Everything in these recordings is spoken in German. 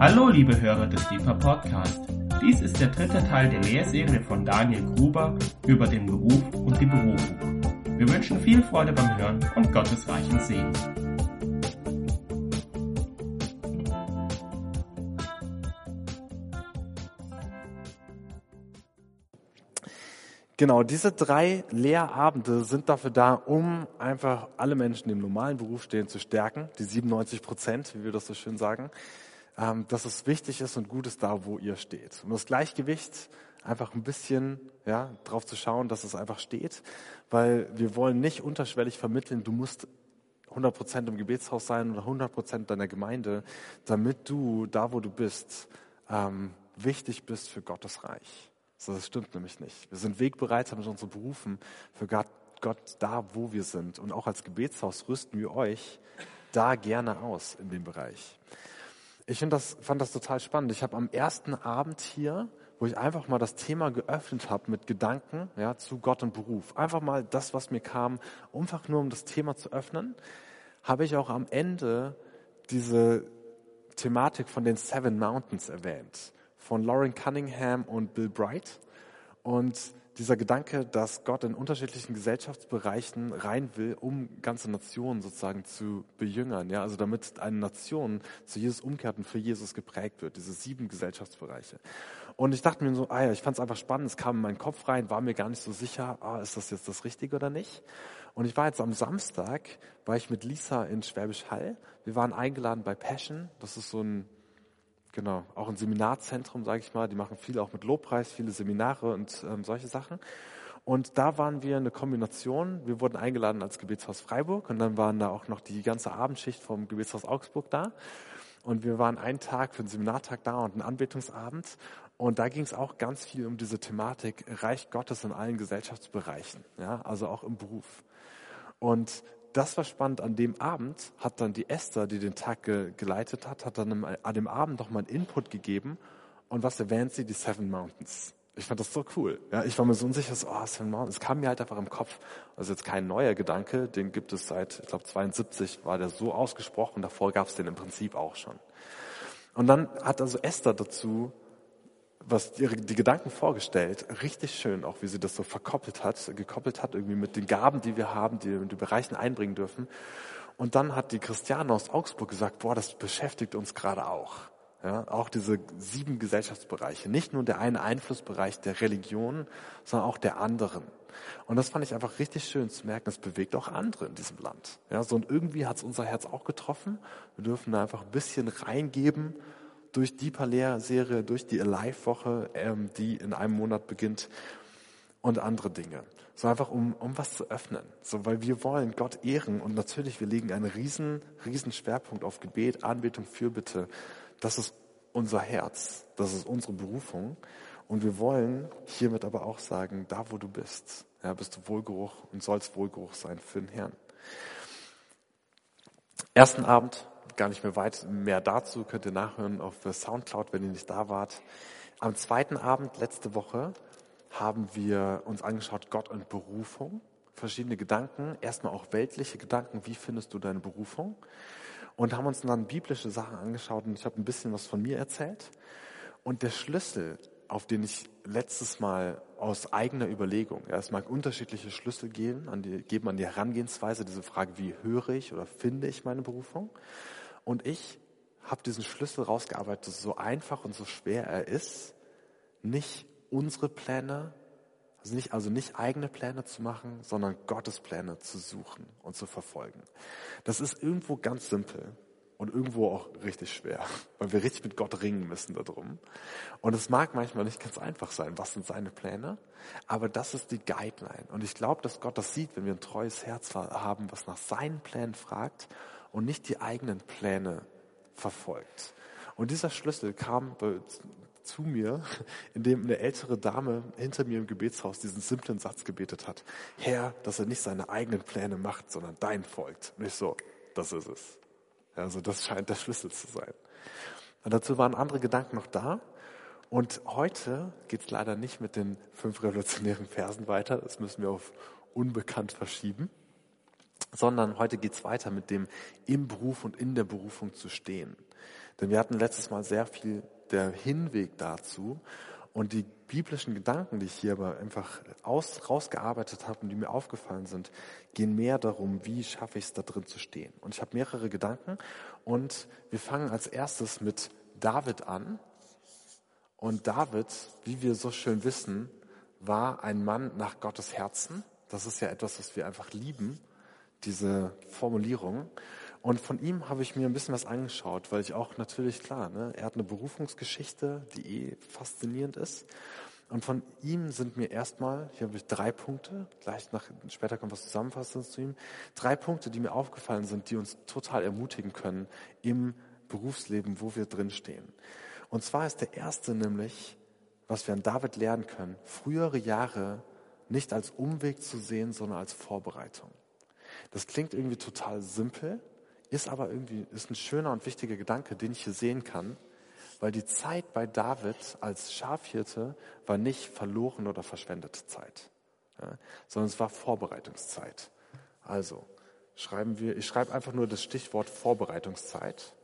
Hallo liebe Hörer des DIPA Podcast. Dies ist der dritte Teil der Lehrserie von Daniel Gruber über den Beruf und die Berufung. Wir wünschen viel Freude beim Hören und Gottes reichen Segen. Genau, diese drei Lehrabende sind dafür da, um einfach alle Menschen, die im normalen Beruf stehen, zu stärken. Die 97 Prozent, wie wir das so schön sagen. Ähm, dass es wichtig ist und gut ist da, wo ihr steht. Um das Gleichgewicht einfach ein bisschen ja, drauf zu schauen, dass es einfach steht. Weil wir wollen nicht unterschwellig vermitteln, du musst 100 Prozent im Gebetshaus sein oder 100 Prozent deiner Gemeinde, damit du da, wo du bist, ähm, wichtig bist für Gottes Reich. So, das stimmt nämlich nicht. Wir sind Wegbereiter mit unseren Berufen für Gott, Gott da, wo wir sind. Und auch als Gebetshaus rüsten wir euch da gerne aus in dem Bereich. Ich das, fand das total spannend. Ich habe am ersten Abend hier, wo ich einfach mal das Thema geöffnet habe mit Gedanken ja, zu Gott und Beruf, einfach mal das, was mir kam, einfach nur um das Thema zu öffnen, habe ich auch am Ende diese Thematik von den Seven Mountains erwähnt von Lauren Cunningham und Bill Bright. Und dieser Gedanke, dass Gott in unterschiedlichen Gesellschaftsbereichen rein will, um ganze Nationen sozusagen zu bejüngern, ja, also damit eine Nation zu Jesus umkehrt und für Jesus geprägt wird, diese sieben Gesellschaftsbereiche. Und ich dachte mir so, ah ja, ich fand es einfach spannend, es kam in meinen Kopf rein, war mir gar nicht so sicher, ah, ist das jetzt das Richtige oder nicht? Und ich war jetzt am Samstag, war ich mit Lisa in Schwäbisch Hall. Wir waren eingeladen bei Passion, das ist so ein Genau, auch ein Seminarzentrum, sage ich mal. Die machen viel auch mit Lobpreis, viele Seminare und ähm, solche Sachen. Und da waren wir eine Kombination. Wir wurden eingeladen als Gebetshaus Freiburg und dann waren da auch noch die ganze Abendschicht vom Gebetshaus Augsburg da. Und wir waren einen Tag für einen Seminartag da und einen Anbetungsabend. Und da ging es auch ganz viel um diese Thematik Reich Gottes in allen Gesellschaftsbereichen, ja, also auch im Beruf. Und das war spannend. An dem Abend hat dann die Esther, die den Tag ge geleitet hat, hat dann an dem Abend noch mal einen Input gegeben. Und was erwähnt sie? Die Seven Mountains. Ich fand das so cool. Ja, ich war mir so unsicher, so, oh, Seven Mountains. Es kam mir halt einfach im Kopf. Also jetzt kein neuer Gedanke, den gibt es seit, ich glaube, 72 war der so ausgesprochen. Davor gab es den im Prinzip auch schon. Und dann hat also Esther dazu was die, die Gedanken vorgestellt, richtig schön, auch wie sie das so verkoppelt hat, gekoppelt hat irgendwie mit den Gaben, die wir haben, die wir in die Bereichen einbringen dürfen. Und dann hat die Christiane aus Augsburg gesagt, boah, das beschäftigt uns gerade auch. Ja, auch diese sieben Gesellschaftsbereiche, nicht nur der eine Einflussbereich der Religion, sondern auch der anderen. Und das fand ich einfach richtig schön zu merken, es bewegt auch andere in diesem Land. Ja, so und irgendwie hat es unser Herz auch getroffen. Wir dürfen da einfach ein bisschen reingeben durch die Palea-Serie, durch die Alive-Woche, ähm, die in einem Monat beginnt und andere Dinge. So einfach, um, um was zu öffnen. So, weil wir wollen Gott ehren und natürlich, wir legen einen riesen, riesen Schwerpunkt auf Gebet, Anbetung, Fürbitte. Das ist unser Herz. Das ist unsere Berufung. Und wir wollen hiermit aber auch sagen, da wo du bist, ja, bist du Wohlgeruch und sollst Wohlgeruch sein für den Herrn. Ersten Abend gar nicht mehr weit mehr dazu, könnt ihr nachhören auf Soundcloud, wenn ihr nicht da wart. Am zweiten Abend letzte Woche haben wir uns angeschaut, Gott und Berufung. Verschiedene Gedanken, erstmal auch weltliche Gedanken, wie findest du deine Berufung? Und haben uns dann biblische Sachen angeschaut und ich habe ein bisschen was von mir erzählt. Und der Schlüssel, auf den ich letztes Mal aus eigener Überlegung, ja, es mag unterschiedliche Schlüssel geben an die, geben an die Herangehensweise, diese Frage, wie höre ich oder finde ich meine Berufung? Und ich habe diesen Schlüssel rausgearbeitet, so einfach und so schwer er ist, nicht unsere Pläne, also nicht, also nicht eigene Pläne zu machen, sondern Gottes Pläne zu suchen und zu verfolgen. Das ist irgendwo ganz simpel und irgendwo auch richtig schwer, weil wir richtig mit Gott ringen müssen darum. Und es mag manchmal nicht ganz einfach sein, was sind seine Pläne, aber das ist die Guideline. Und ich glaube, dass Gott das sieht, wenn wir ein treues Herz haben, was nach seinen Plänen fragt und nicht die eigenen Pläne verfolgt. Und dieser Schlüssel kam zu mir, indem eine ältere Dame hinter mir im Gebetshaus diesen simplen Satz gebetet hat. Herr, dass er nicht seine eigenen Pläne macht, sondern dein folgt. Und ich so, das ist es. Also das scheint der Schlüssel zu sein. Und dazu waren andere Gedanken noch da. Und heute geht es leider nicht mit den fünf revolutionären Versen weiter. Das müssen wir auf unbekannt verschieben sondern heute geht's weiter mit dem im Beruf und in der Berufung zu stehen. Denn wir hatten letztes Mal sehr viel der Hinweg dazu und die biblischen Gedanken, die ich hier aber einfach aus, rausgearbeitet habe und die mir aufgefallen sind, gehen mehr darum, wie schaffe ich es da drin zu stehen. Und ich habe mehrere Gedanken und wir fangen als erstes mit David an. Und David, wie wir so schön wissen, war ein Mann nach Gottes Herzen. Das ist ja etwas, was wir einfach lieben, diese Formulierung. Und von ihm habe ich mir ein bisschen was angeschaut, weil ich auch natürlich, klar, ne, er hat eine Berufungsgeschichte, die eh faszinierend ist. Und von ihm sind mir erstmal, hier habe ich drei Punkte, gleich nach, später kommt was Zusammenfassendes zu ihm, drei Punkte, die mir aufgefallen sind, die uns total ermutigen können im Berufsleben, wo wir drinstehen. Und zwar ist der erste nämlich, was wir an David lernen können, frühere Jahre nicht als Umweg zu sehen, sondern als Vorbereitung. Das klingt irgendwie total simpel, ist aber irgendwie ist ein schöner und wichtiger Gedanke, den ich hier sehen kann, weil die Zeit bei David als Schafhirte war nicht verloren oder verschwendete Zeit, ja, sondern es war Vorbereitungszeit. Also schreiben wir, ich schreibe einfach nur das Stichwort Vorbereitungszeit.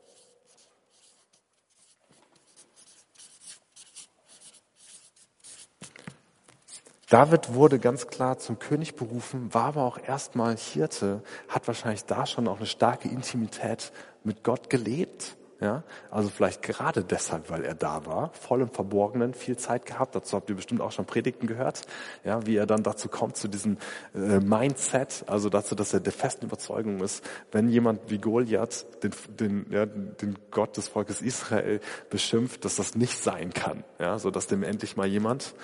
David wurde ganz klar zum König berufen, war aber auch erstmal Hirte, hat wahrscheinlich da schon auch eine starke Intimität mit Gott gelebt. Ja, also vielleicht gerade deshalb, weil er da war, voll im Verborgenen, viel Zeit gehabt. Dazu habt ihr bestimmt auch schon Predigten gehört, ja, wie er dann dazu kommt zu diesem äh, Mindset, also dazu, dass er der festen Überzeugung ist, wenn jemand wie Goliath den, den, ja, den Gott des Volkes Israel beschimpft, dass das nicht sein kann, ja, so dass dem endlich mal jemand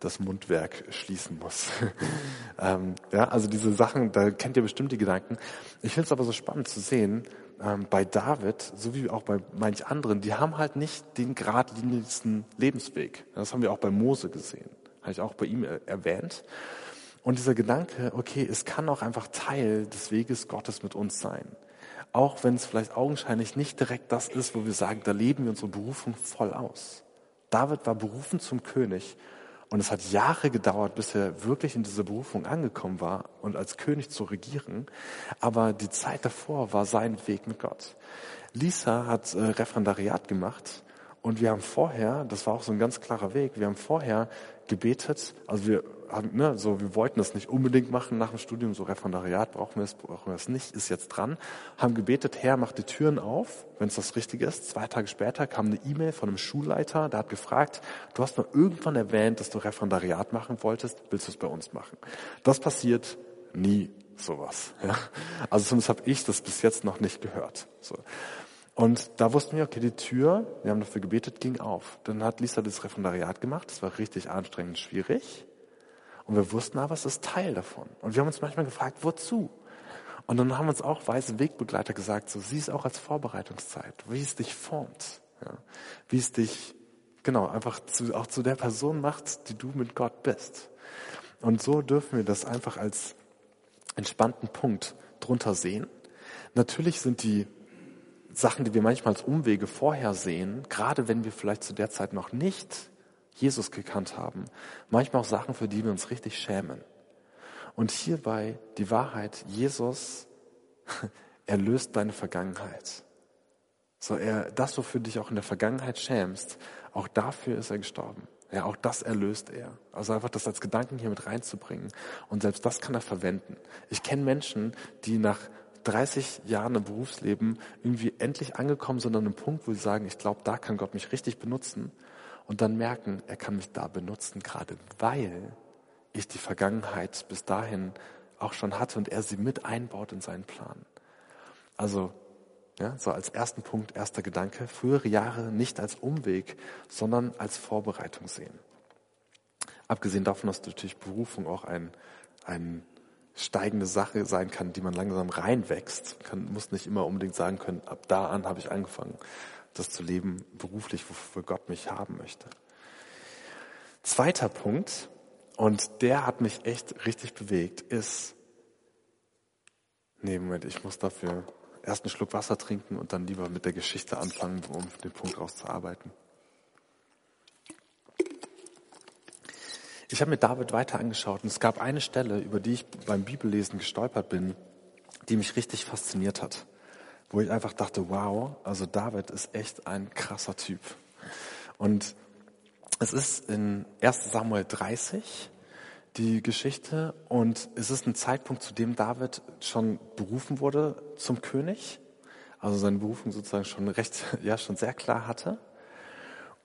das Mundwerk schließen muss. ähm, ja, also diese Sachen, da kennt ihr bestimmt die Gedanken. Ich finde es aber so spannend zu sehen, ähm, bei David, so wie auch bei manch anderen, die haben halt nicht den geradlinigsten Lebensweg. Das haben wir auch bei Mose gesehen, habe ich auch bei ihm erwähnt. Und dieser Gedanke, okay, es kann auch einfach Teil des Weges Gottes mit uns sein. Auch wenn es vielleicht augenscheinlich nicht direkt das ist, wo wir sagen, da leben wir unsere Berufung voll aus. David war berufen zum König und es hat Jahre gedauert, bis er wirklich in dieser Berufung angekommen war und als König zu regieren. Aber die Zeit davor war sein Weg mit Gott. Lisa hat äh, Referendariat gemacht und wir haben vorher, das war auch so ein ganz klarer Weg, wir haben vorher gebetet, also wir haben, ne, so, wir wollten das nicht unbedingt machen nach dem Studium, so Referendariat brauchen wir es, brauchen wir es nicht, ist jetzt dran, haben gebetet, Herr, mach die Türen auf, wenn es das Richtige ist. Zwei Tage später kam eine E-Mail von einem Schulleiter, der hat gefragt, du hast mal irgendwann erwähnt, dass du Referendariat machen wolltest, willst du es bei uns machen? Das passiert nie sowas. Ja? Also zumindest habe ich das bis jetzt noch nicht gehört. So. Und da wussten wir, okay, die Tür, wir haben dafür gebetet, ging auf. Dann hat Lisa das Referendariat gemacht, das war richtig anstrengend, schwierig. Und wir wussten aber, es ist Teil davon. Und wir haben uns manchmal gefragt, wozu? Und dann haben uns auch weise Wegbegleiter gesagt, so sieh es auch als Vorbereitungszeit, wie es dich formt, ja, wie es dich genau einfach zu, auch zu der Person macht, die du mit Gott bist. Und so dürfen wir das einfach als entspannten Punkt drunter sehen. Natürlich sind die Sachen, die wir manchmal als Umwege vorher sehen, gerade wenn wir vielleicht zu der Zeit noch nicht Jesus gekannt haben, manchmal auch Sachen, für die wir uns richtig schämen. Und hierbei die Wahrheit, Jesus erlöst deine Vergangenheit. So er, das, wofür du dich auch in der Vergangenheit schämst, auch dafür ist er gestorben. Ja, auch das erlöst er. Also einfach das als Gedanken hier mit reinzubringen. Und selbst das kann er verwenden. Ich kenne Menschen, die nach 30 Jahren im Berufsleben irgendwie endlich angekommen sind an einem Punkt, wo sie sagen, ich glaube, da kann Gott mich richtig benutzen und dann merken, er kann mich da benutzen, gerade weil ich die Vergangenheit bis dahin auch schon hatte und er sie mit einbaut in seinen Plan. Also, ja, so als ersten Punkt, erster Gedanke, frühere Jahre nicht als Umweg, sondern als Vorbereitung sehen. Abgesehen davon, dass natürlich Berufung auch ein, ein steigende Sache sein kann, die man langsam reinwächst. Man muss nicht immer unbedingt sagen können, ab da an habe ich angefangen das zu leben beruflich, wofür Gott mich haben möchte. Zweiter Punkt, und der hat mich echt richtig bewegt, ist, nee, Moment, ich muss dafür erst einen Schluck Wasser trinken und dann lieber mit der Geschichte anfangen, um den Punkt rauszuarbeiten. Ich habe mir David weiter angeschaut und es gab eine Stelle, über die ich beim Bibellesen gestolpert bin, die mich richtig fasziniert hat. Wo ich einfach dachte, wow, also David ist echt ein krasser Typ. Und es ist in 1 Samuel 30 die Geschichte und es ist ein Zeitpunkt, zu dem David schon berufen wurde zum König, also seine Berufung sozusagen schon recht, ja, schon sehr klar hatte.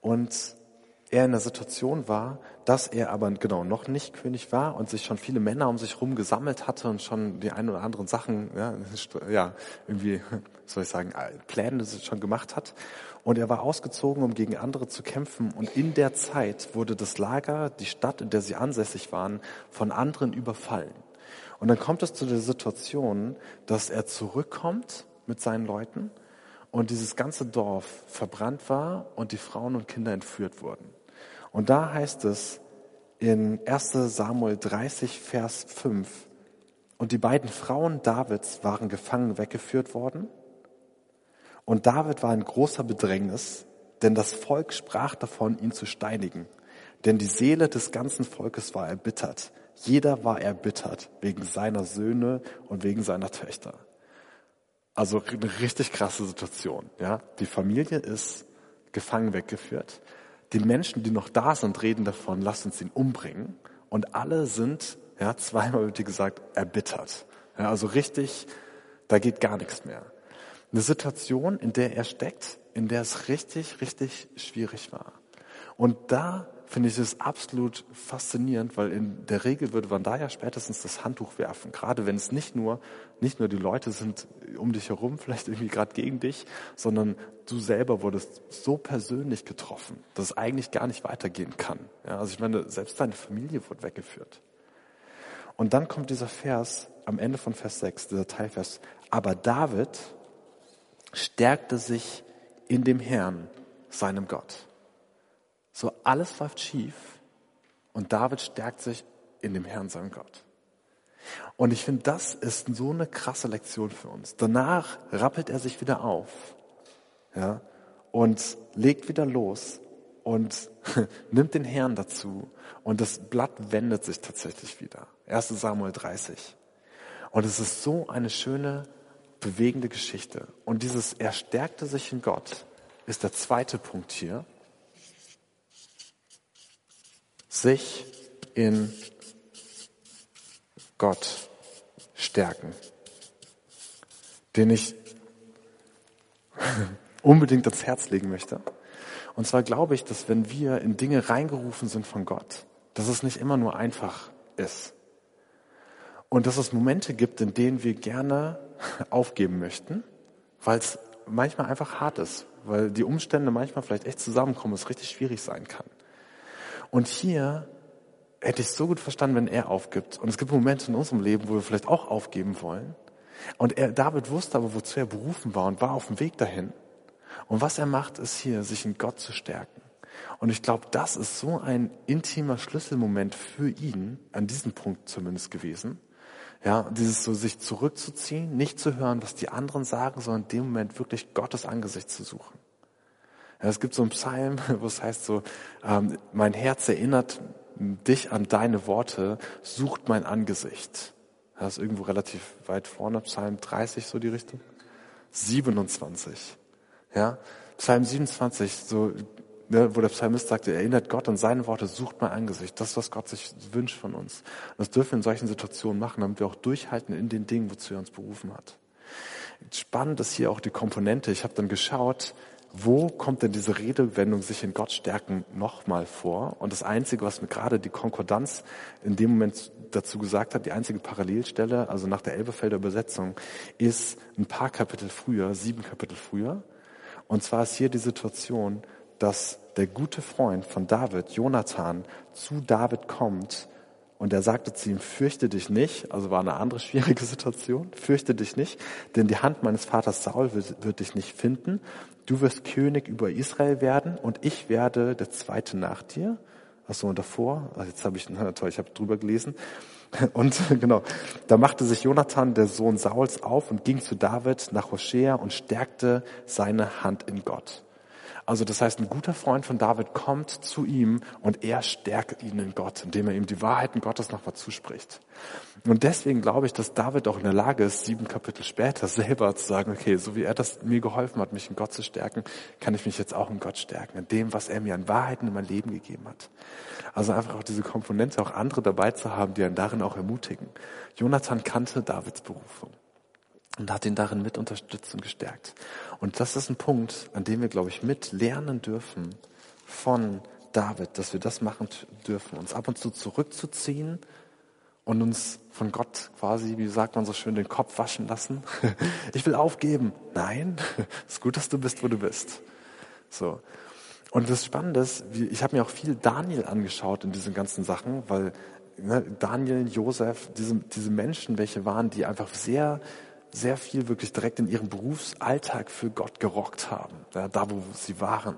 Und er in der Situation war, dass er aber genau noch nicht König war und sich schon viele Männer um sich herum gesammelt hatte und schon die ein oder anderen Sachen, ja, ja irgendwie, soll ich sagen, Pläne schon gemacht hat. Und er war ausgezogen, um gegen andere zu kämpfen. Und in der Zeit wurde das Lager, die Stadt, in der sie ansässig waren, von anderen überfallen. Und dann kommt es zu der Situation, dass er zurückkommt mit seinen Leuten und dieses ganze Dorf verbrannt war und die Frauen und Kinder entführt wurden. Und da heißt es in 1 Samuel 30, Vers 5, und die beiden Frauen Davids waren gefangen weggeführt worden und David war in großer Bedrängnis, denn das Volk sprach davon, ihn zu steinigen. Denn die Seele des ganzen Volkes war erbittert. Jeder war erbittert wegen seiner Söhne und wegen seiner Töchter. Also eine richtig krasse Situation. Ja, die Familie ist gefangen weggeführt. Die Menschen, die noch da sind, reden davon, lasst uns ihn umbringen. Und alle sind, ja, zweimal wird gesagt, erbittert. Ja, also richtig, da geht gar nichts mehr. Eine Situation, in der er steckt, in der es richtig, richtig schwierig war. Und da finde ich es absolut faszinierend, weil in der Regel würde man da ja spätestens das Handtuch werfen. Gerade wenn es nicht nur, nicht nur die Leute sind um dich herum, vielleicht irgendwie gerade gegen dich, sondern du selber wurdest so persönlich getroffen, dass es eigentlich gar nicht weitergehen kann. Ja, also ich meine, selbst deine Familie wurde weggeführt. Und dann kommt dieser Vers am Ende von Vers 6, dieser Teilvers. Aber David stärkte sich in dem Herrn, seinem Gott. So alles läuft schief und David stärkt sich in dem Herrn, seinem Gott. Und ich finde, das ist so eine krasse Lektion für uns. Danach rappelt er sich wieder auf, ja, und legt wieder los und nimmt den Herrn dazu und das Blatt wendet sich tatsächlich wieder. 1 Samuel 30. Und es ist so eine schöne bewegende Geschichte. Und dieses Er stärkte sich in Gott ist der zweite Punkt hier. Sich in Gott stärken. Den ich unbedingt ans Herz legen möchte. Und zwar glaube ich, dass wenn wir in Dinge reingerufen sind von Gott, dass es nicht immer nur einfach ist. Und dass es Momente gibt, in denen wir gerne aufgeben möchten, weil es manchmal einfach hart ist, weil die Umstände manchmal vielleicht echt zusammenkommen, es richtig schwierig sein kann. Und hier hätte ich so gut verstanden, wenn er aufgibt. Und es gibt Momente in unserem Leben, wo wir vielleicht auch aufgeben wollen. Und er, David wusste aber, wozu er berufen war und war auf dem Weg dahin. Und was er macht, ist hier, sich in Gott zu stärken. Und ich glaube, das ist so ein intimer Schlüsselmoment für ihn, an diesem Punkt zumindest gewesen, ja, dieses so sich zurückzuziehen, nicht zu hören, was die anderen sagen, sondern in dem Moment wirklich Gottes Angesicht zu suchen. Ja, es gibt so einen Psalm, wo es heißt so, ähm, mein Herz erinnert dich an deine Worte, sucht mein Angesicht. Das ist irgendwo relativ weit vorne, Psalm 30, so die Richtung. 27. Ja, Psalm 27, so ne, wo der Psalmist sagte, erinnert Gott an seine Worte, sucht mein Angesicht. Das ist, was Gott sich wünscht von uns. Und das dürfen wir in solchen Situationen machen, damit wir auch durchhalten in den Dingen, wozu er uns berufen hat. Spannend ist hier auch die Komponente. Ich habe dann geschaut, wo kommt denn diese Redewendung sich in Gott stärken nochmal vor? Und das Einzige, was mir gerade die Konkordanz in dem Moment dazu gesagt hat, die einzige Parallelstelle, also nach der Elbefelder Übersetzung, ist ein paar Kapitel früher, sieben Kapitel früher. Und zwar ist hier die Situation, dass der gute Freund von David, Jonathan, zu David kommt und er sagte zu ihm, fürchte dich nicht, also war eine andere schwierige Situation, fürchte dich nicht, denn die Hand meines Vaters Saul wird, wird dich nicht finden. Du wirst König über Israel werden und ich werde der Zweite nach dir. Achso, und davor, also jetzt habe ich, na toll, ich habe drüber gelesen. Und genau, da machte sich Jonathan, der Sohn Sauls, auf und ging zu David nach Hoshea und stärkte seine Hand in Gott. Also das heißt, ein guter Freund von David kommt zu ihm und er stärkt ihn in Gott, indem er ihm die Wahrheiten Gottes nochmal zuspricht. Und deswegen glaube ich, dass David auch in der Lage ist, sieben Kapitel später selber zu sagen, okay, so wie er das mir geholfen hat, mich in Gott zu stärken, kann ich mich jetzt auch in Gott stärken, in dem, was er mir an Wahrheiten in mein Leben gegeben hat. Also einfach auch diese Komponente, auch andere dabei zu haben, die einen darin auch ermutigen. Jonathan kannte Davids Berufung und hat ihn darin mit unterstützt und gestärkt. Und das ist ein Punkt, an dem wir, glaube ich, mit lernen dürfen von David, dass wir das machen dürfen, uns ab und zu zurückzuziehen und uns von Gott quasi, wie sagt man so schön, den Kopf waschen lassen. Ich will aufgeben. Nein, ist gut, dass du bist, wo du bist. So. Und das Spannende ist, ich habe mir auch viel Daniel angeschaut in diesen ganzen Sachen, weil ne, Daniel, Josef, diese, diese Menschen, welche waren, die einfach sehr sehr viel wirklich direkt in ihrem Berufsalltag für Gott gerockt haben, ja, da wo sie waren.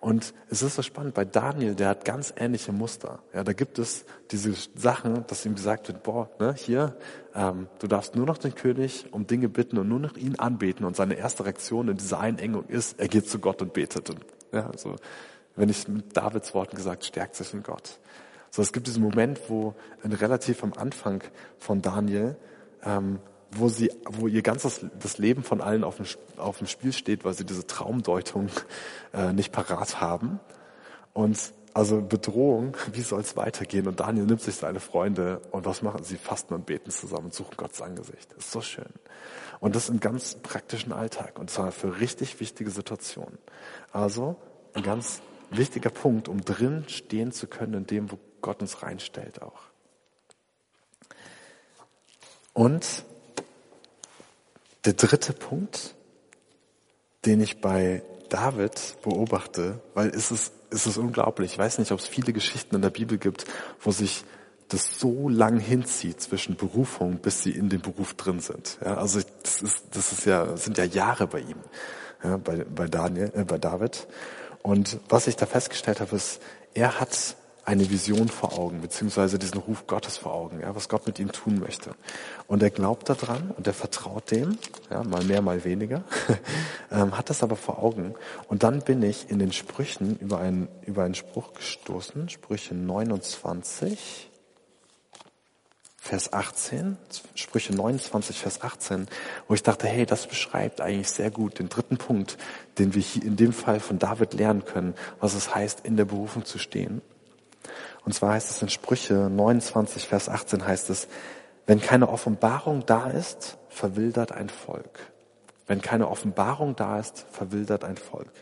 Und es ist so spannend, bei Daniel, der hat ganz ähnliche Muster. Ja, da gibt es diese Sachen, dass ihm gesagt wird, boah, ne, hier, ähm, du darfst nur noch den König um Dinge bitten und nur noch ihn anbeten. Und seine erste Reaktion in dieser Einengung ist, er geht zu Gott und betet. Und, ja, also, wenn ich mit Davids Worten gesagt, stärkt sich in Gott. So, es gibt diesen Moment, wo relativ am Anfang von Daniel ähm, wo sie, wo ihr ganzes das Leben von allen auf dem, auf dem Spiel steht, weil sie diese Traumdeutung äh, nicht parat haben. Und also Bedrohung, wie soll es weitergehen? Und Daniel nimmt sich seine Freunde und was machen sie? Fasten und beten zusammen und suchen Gottes Angesicht. Das ist so schön. Und das im ganz praktischen Alltag und zwar für richtig wichtige Situationen. Also ein ganz wichtiger Punkt, um drin stehen zu können in dem, wo Gott uns reinstellt auch. Und der dritte Punkt, den ich bei David beobachte, weil es ist, es ist unglaublich. Ich weiß nicht, ob es viele Geschichten in der Bibel gibt, wo sich das so lang hinzieht zwischen Berufung, bis sie in dem Beruf drin sind. Ja, also das ist, das ist ja, sind ja Jahre bei ihm, ja, bei, bei Daniel, äh, bei David. Und was ich da festgestellt habe, ist, er hat eine Vision vor Augen, beziehungsweise diesen Ruf Gottes vor Augen, ja, was Gott mit ihm tun möchte. Und er glaubt daran und er vertraut dem, ja, mal mehr, mal weniger, ähm, hat das aber vor Augen. Und dann bin ich in den Sprüchen über einen, über einen Spruch gestoßen, Sprüche 29, Vers 18, Sprüche 29, Vers 18, wo ich dachte, hey, das beschreibt eigentlich sehr gut den dritten Punkt, den wir hier in dem Fall von David lernen können, was es heißt, in der Berufung zu stehen. Und zwar heißt es in Sprüche 29, Vers 18 heißt es, wenn keine Offenbarung da ist, verwildert ein Volk. Wenn keine Offenbarung da ist, verwildert ein Volk.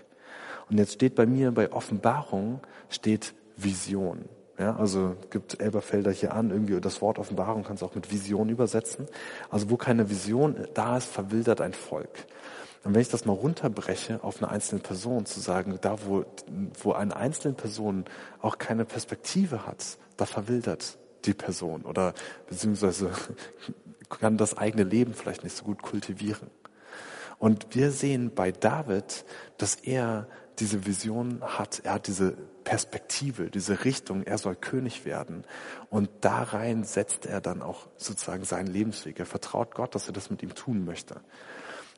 Und jetzt steht bei mir bei Offenbarung steht Vision. Ja, also gibt Elberfelder hier an, irgendwie das Wort Offenbarung kannst du auch mit Vision übersetzen. Also wo keine Vision da ist, verwildert ein Volk. Und wenn ich das mal runterbreche auf eine einzelne Person, zu sagen, da wo, wo eine einzelne Person auch keine Perspektive hat, da verwildert die Person oder beziehungsweise kann das eigene Leben vielleicht nicht so gut kultivieren. Und wir sehen bei David, dass er diese Vision hat, er hat diese Perspektive, diese Richtung, er soll König werden. Und da rein setzt er dann auch sozusagen seinen Lebensweg. Er vertraut Gott, dass er das mit ihm tun möchte.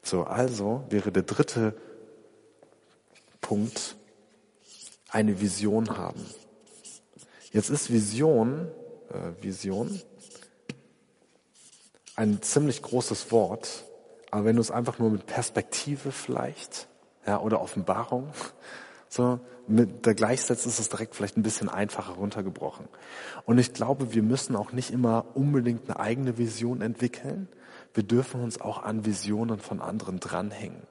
So, also wäre der dritte Punkt eine Vision haben. Jetzt ist Vision, äh, Vision ein ziemlich großes Wort, aber wenn du es einfach nur mit Perspektive vielleicht, ja, oder Offenbarung, so, mit der gleichsetzt, ist es direkt vielleicht ein bisschen einfacher runtergebrochen. Und ich glaube, wir müssen auch nicht immer unbedingt eine eigene Vision entwickeln, wir dürfen uns auch an Visionen von anderen dranhängen.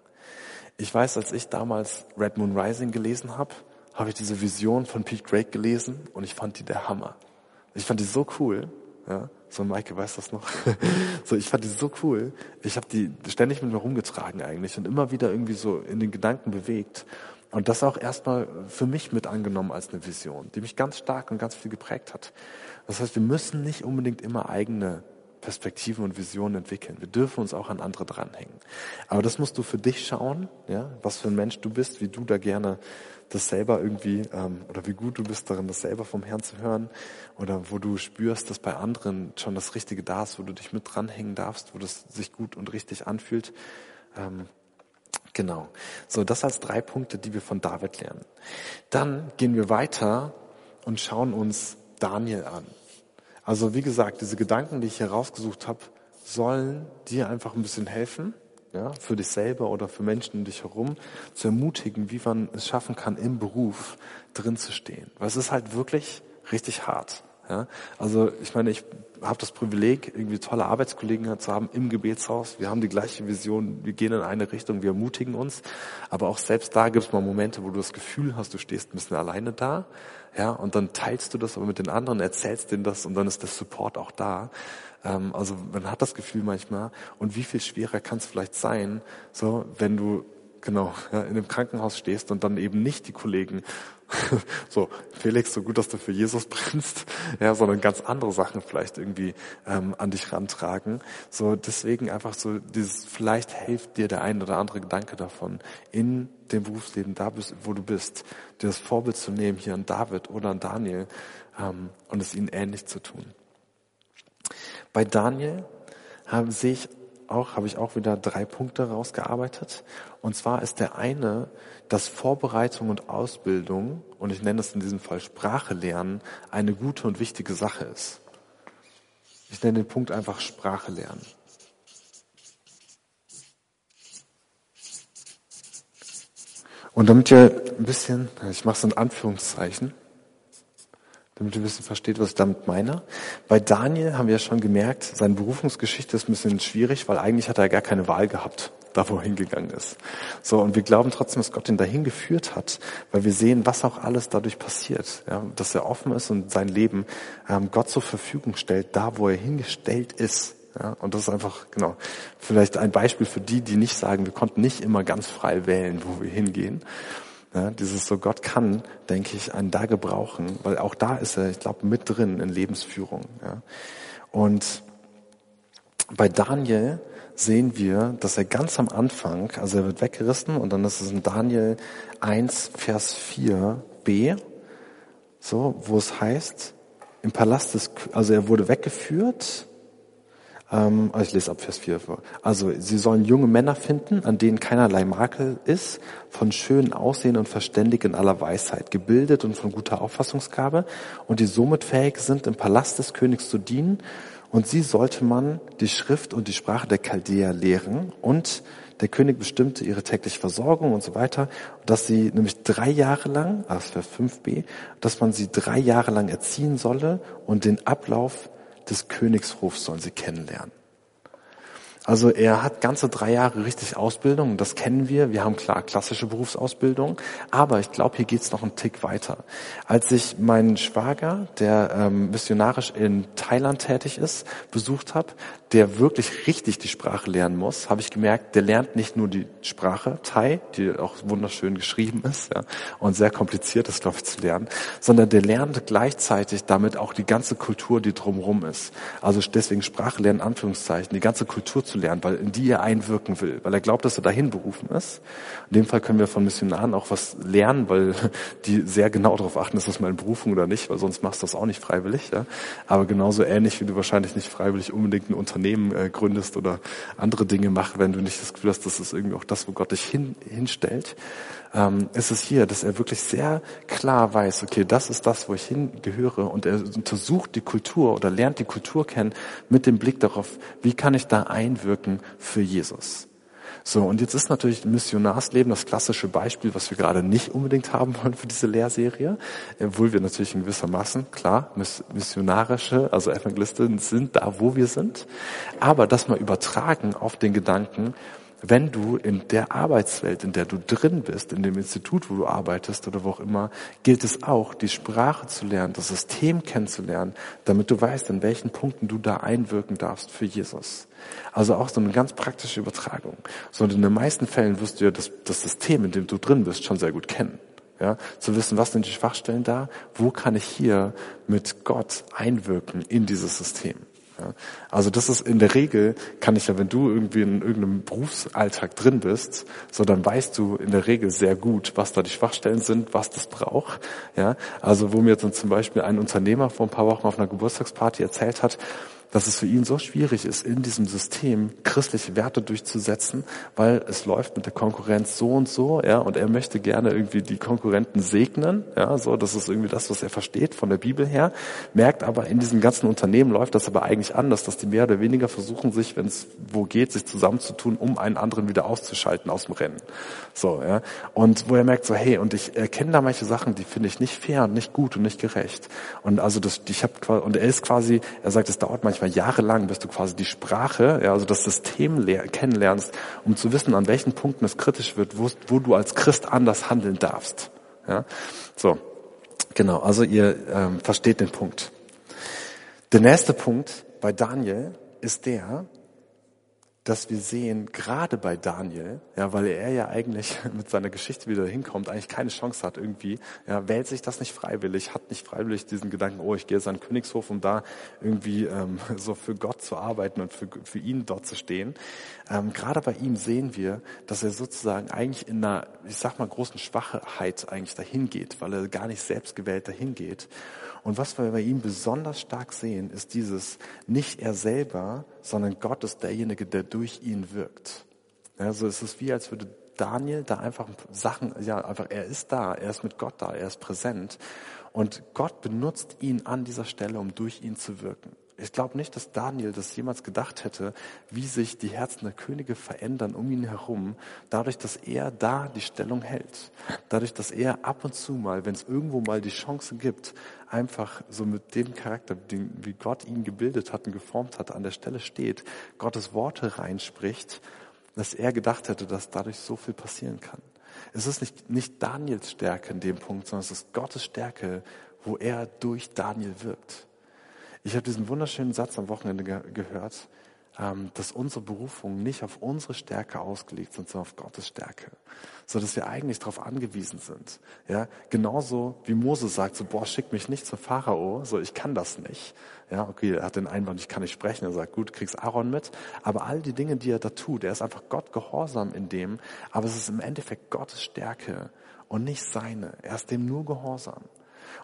Ich weiß, als ich damals Red Moon Rising gelesen habe, habe ich diese Vision von Pete Drake gelesen und ich fand die der Hammer. Ich fand die so cool. Ja, so Maike weiß das noch. so, ich fand die so cool. Ich habe die ständig mit mir rumgetragen eigentlich und immer wieder irgendwie so in den Gedanken bewegt. Und das auch erstmal für mich mit angenommen als eine Vision, die mich ganz stark und ganz viel geprägt hat. Das heißt, wir müssen nicht unbedingt immer eigene Perspektiven und Visionen entwickeln. Wir dürfen uns auch an andere dranhängen. Aber das musst du für dich schauen, ja, was für ein Mensch du bist, wie du da gerne das selber irgendwie ähm, oder wie gut du bist darin, das selber vom Herrn zu hören oder wo du spürst, dass bei anderen schon das Richtige da ist, wo du dich mit dranhängen darfst, wo das sich gut und richtig anfühlt. Ähm, Genau. So, das als drei Punkte, die wir von David lernen. Dann gehen wir weiter und schauen uns Daniel an. Also wie gesagt, diese Gedanken, die ich hier rausgesucht habe, sollen dir einfach ein bisschen helfen, ja, für dich selber oder für Menschen um dich herum, zu ermutigen, wie man es schaffen kann, im Beruf drin zu stehen. Weil es ist halt wirklich richtig hart. Ja? Also ich meine, ich habe das Privileg, irgendwie tolle Arbeitskollegen zu haben im Gebetshaus. Wir haben die gleiche Vision, wir gehen in eine Richtung, wir ermutigen uns. Aber auch selbst da gibt es mal Momente, wo du das Gefühl hast, du stehst ein bisschen alleine da. Ja, und dann teilst du das aber mit den anderen, erzählst denen das und dann ist der Support auch da. Ähm, also man hat das Gefühl manchmal. Und wie viel schwerer kann es vielleicht sein, so wenn du genau ja, in einem Krankenhaus stehst und dann eben nicht die Kollegen so Felix, so gut, dass du für Jesus brennst, ja, sondern ganz andere Sachen vielleicht irgendwie ähm, an dich rantragen. So deswegen einfach so dieses vielleicht hilft dir der ein oder andere Gedanke davon in dem Berufsleben da bist, wo du bist, dir das Vorbild zu nehmen hier an David oder an Daniel ähm, und es ihnen ähnlich zu tun. Bei Daniel haben, sehe ich auch, habe ich auch wieder drei Punkte rausgearbeitet. Und zwar ist der eine, dass Vorbereitung und Ausbildung, und ich nenne es in diesem Fall Sprache lernen, eine gute und wichtige Sache ist. Ich nenne den Punkt einfach Sprache lernen. Und damit ihr ein bisschen, ich mache es in Anführungszeichen, damit ihr ein bisschen versteht, was ich damit meine. Bei Daniel haben wir ja schon gemerkt, seine Berufungsgeschichte ist ein bisschen schwierig, weil eigentlich hat er gar keine Wahl gehabt, da wo er hingegangen ist. So, und wir glauben trotzdem, dass Gott ihn dahin geführt hat, weil wir sehen, was auch alles dadurch passiert. Ja, dass er offen ist und sein Leben ähm, Gott zur Verfügung stellt, da wo er hingestellt ist. Ja, und das ist einfach, genau, vielleicht ein Beispiel für die, die nicht sagen, wir konnten nicht immer ganz frei wählen, wo wir hingehen. Ja, dieses so Gott kann, denke ich, einen da gebrauchen, weil auch da ist er, ich glaube, mit drin in Lebensführung. Ja. Und bei Daniel sehen wir, dass er ganz am Anfang, also er wird weggerissen und dann ist es in Daniel 1, Vers 4b, so, wo es heißt, im Palast des, also er wurde weggeführt ähm, also ich lese ab Vers 4 vor. Also sie sollen junge Männer finden, an denen keinerlei Makel ist, von schönen Aussehen und verständig in aller Weisheit, gebildet und von guter Auffassungsgabe und die somit fähig sind, im Palast des Königs zu dienen. Und sie sollte man die Schrift und die Sprache der Chaldäer lehren und der König bestimmte ihre tägliche Versorgung und so weiter, dass sie nämlich drei Jahre lang, das Vers 5b, dass man sie drei Jahre lang erziehen solle und den Ablauf des Königshofs sollen sie kennenlernen. Also er hat ganze drei Jahre richtig Ausbildung, das kennen wir. Wir haben klar klassische Berufsausbildung, aber ich glaube, hier geht's noch einen Tick weiter. Als ich meinen Schwager, der ähm, missionarisch in Thailand tätig ist, besucht habe, der wirklich richtig die Sprache lernen muss, habe ich gemerkt, der lernt nicht nur die Sprache Thai, die auch wunderschön geschrieben ist ja, und sehr kompliziert ist, glaube ich, zu lernen, sondern der lernt gleichzeitig damit auch die ganze Kultur, die drumherum ist. Also deswegen Sprache lernen, Anführungszeichen, die ganze Kultur zu lernen, weil in die er einwirken will, weil er glaubt, dass er dahin berufen ist. In dem Fall können wir von Missionaren auch was lernen, weil die sehr genau darauf achten, ist das meine Berufung oder nicht, weil sonst machst du das auch nicht freiwillig. Ja? Aber genauso ähnlich, wie du wahrscheinlich nicht freiwillig unbedingt ein Unternehmen äh, gründest oder andere Dinge machst, wenn du nicht das Gefühl hast, das ist irgendwie auch das, wo Gott dich hin, hinstellt, ähm, ist es hier, dass er wirklich sehr klar weiß, okay, das ist das, wo ich hingehöre. Und er untersucht die Kultur oder lernt die Kultur kennen mit dem Blick darauf, wie kann ich da einwirken für Jesus. So, und jetzt ist natürlich Missionarsleben das klassische Beispiel, was wir gerade nicht unbedingt haben wollen für diese Lehrserie, obwohl wir natürlich in gewisser Maßen, klar, missionarische, also Evangelisten sind da, wo wir sind, aber das mal übertragen auf den Gedanken, wenn du in der Arbeitswelt, in der du drin bist, in dem Institut, wo du arbeitest oder wo auch immer, gilt es auch, die Sprache zu lernen, das System kennenzulernen, damit du weißt, in welchen Punkten du da einwirken darfst für Jesus. Also auch so eine ganz praktische Übertragung. Sondern in den meisten Fällen wirst du ja das, das System, in dem du drin bist, schon sehr gut kennen. Ja, zu wissen, was sind die Schwachstellen da? Wo kann ich hier mit Gott einwirken in dieses System? Also das ist in der Regel, kann ich ja, wenn du irgendwie in irgendeinem Berufsalltag drin bist, so dann weißt du in der Regel sehr gut, was da die Schwachstellen sind, was das braucht. Ja, also wo mir jetzt zum Beispiel ein Unternehmer vor ein paar Wochen auf einer Geburtstagsparty erzählt hat, dass es für ihn so schwierig ist, in diesem System christliche Werte durchzusetzen, weil es läuft mit der Konkurrenz so und so, ja, und er möchte gerne irgendwie die Konkurrenten segnen, ja, so, das ist irgendwie das, was er versteht von der Bibel her, merkt aber in diesen ganzen Unternehmen läuft das aber eigentlich anders, dass die mehr oder weniger versuchen sich, wenn es wo geht, sich zusammenzutun, um einen anderen wieder auszuschalten aus dem Rennen. So, ja, und wo er merkt so, hey, und ich erkenne da manche Sachen, die finde ich nicht fair und nicht gut und nicht gerecht. Und also das, ich habe und er ist quasi, er sagt, es dauert manchmal jahrelang, bis du quasi die Sprache, ja, also das System kennenlernst, um zu wissen, an welchen Punkten es kritisch wird, wo, wo du als Christ anders handeln darfst. Ja, so, genau. Also ihr ähm, versteht den Punkt. Der nächste Punkt bei Daniel ist der, dass wir sehen, gerade bei Daniel, ja, weil er ja eigentlich mit seiner Geschichte wieder hinkommt, eigentlich keine Chance hat irgendwie, ja, wählt sich das nicht freiwillig, hat nicht freiwillig diesen Gedanken, oh, ich gehe jetzt an den Königshof, um da irgendwie ähm, so für Gott zu arbeiten und für, für ihn dort zu stehen. Ähm, gerade bei ihm sehen wir, dass er sozusagen eigentlich in einer, ich sag mal, großen Schwachheit eigentlich dahin geht, weil er gar nicht selbst gewählt dahin geht. Und was wir bei ihm besonders stark sehen, ist dieses, nicht er selber, sondern Gott ist derjenige, der durch ihn wirkt. Also es ist wie, als würde Daniel da einfach Sachen, ja, einfach, er ist da, er ist mit Gott da, er ist präsent. Und Gott benutzt ihn an dieser Stelle, um durch ihn zu wirken. Ich glaube nicht, dass Daniel das jemals gedacht hätte, wie sich die Herzen der Könige verändern um ihn herum, dadurch, dass er da die Stellung hält. Dadurch, dass er ab und zu mal, wenn es irgendwo mal die Chance gibt, einfach so mit dem Charakter, den, wie Gott ihn gebildet hat und geformt hat, an der Stelle steht, Gottes Worte reinspricht, dass er gedacht hätte, dass dadurch so viel passieren kann. Es ist nicht, nicht Daniels Stärke in dem Punkt, sondern es ist Gottes Stärke, wo er durch Daniel wirkt. Ich habe diesen wunderschönen Satz am Wochenende ge gehört, ähm, dass unsere Berufungen nicht auf unsere Stärke ausgelegt sind, sondern auf Gottes Stärke. So dass wir eigentlich darauf angewiesen sind. Ja, genauso wie Mose sagt, so, boah, schick mich nicht zum Pharao, so, ich kann das nicht. Ja, okay, er hat den Einwand, ich kann nicht sprechen. Er sagt, gut, kriegst Aaron mit. Aber all die Dinge, die er da tut, er ist einfach Gott gehorsam in dem. Aber es ist im Endeffekt Gottes Stärke und nicht seine. Er ist dem nur gehorsam.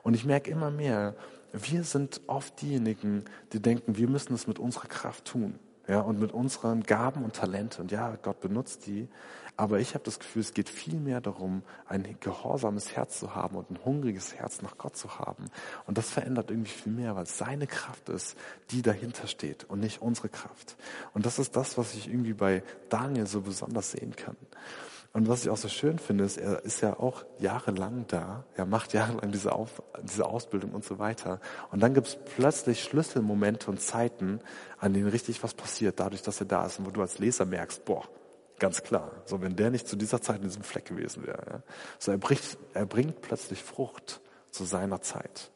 Und ich merke immer mehr, wir sind oft diejenigen, die denken, wir müssen es mit unserer Kraft tun. Ja, und mit unseren Gaben und Talenten. Und ja, Gott benutzt die. Aber ich habe das Gefühl, es geht viel mehr darum, ein gehorsames Herz zu haben und ein hungriges Herz nach Gott zu haben. Und das verändert irgendwie viel mehr, weil es seine Kraft ist, die dahinter steht und nicht unsere Kraft. Und das ist das, was ich irgendwie bei Daniel so besonders sehen kann. Und was ich auch so schön finde, ist, er ist ja auch jahrelang da, er macht jahrelang diese, Auf, diese Ausbildung und so weiter. Und dann gibt es plötzlich Schlüsselmomente und Zeiten, an denen richtig was passiert, dadurch, dass er da ist und wo du als Leser merkst, boah, ganz klar, so wenn der nicht zu dieser Zeit in diesem Fleck gewesen wäre. Ja. So er bringt, er bringt plötzlich Frucht zu seiner Zeit.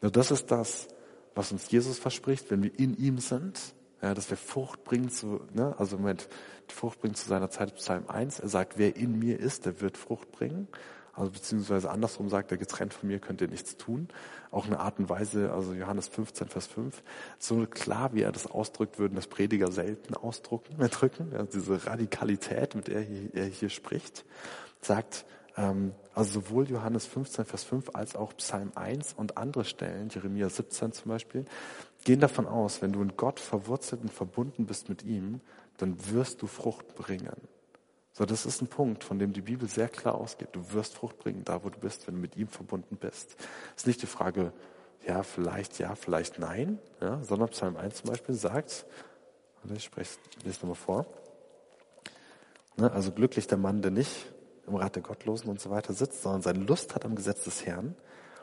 Nur das ist das, was uns Jesus verspricht, wenn wir in ihm sind, ja, dass wir Frucht bringen zu, ne, also Moment, Frucht bringt zu seiner Zeit, Psalm 1. Er sagt, wer in mir ist, der wird Frucht bringen. Also beziehungsweise andersrum sagt er, getrennt von mir könnt ihr nichts tun. Auch eine Art und Weise, also Johannes 15, Vers 5. So klar, wie er das ausdrückt, würden das Prediger selten ausdrücken, drücken. Ja, diese Radikalität, mit der er hier spricht, sagt, ähm, also sowohl Johannes 15, Vers 5 als auch Psalm 1 und andere Stellen, Jeremia 17 zum Beispiel, gehen davon aus, wenn du in Gott verwurzelt und verbunden bist mit ihm, dann wirst du Frucht bringen. So, das ist ein Punkt, von dem die Bibel sehr klar ausgeht. Du wirst Frucht bringen, da wo du bist, wenn du mit ihm verbunden bist. Es ist nicht die Frage, ja, vielleicht ja, vielleicht nein, ja, sondern Psalm 1 zum Beispiel sagt, ich spreche es nochmal vor, ne, also glücklich der Mann, der nicht im Rat der Gottlosen und so weiter sitzt, sondern seine Lust hat am Gesetz des Herrn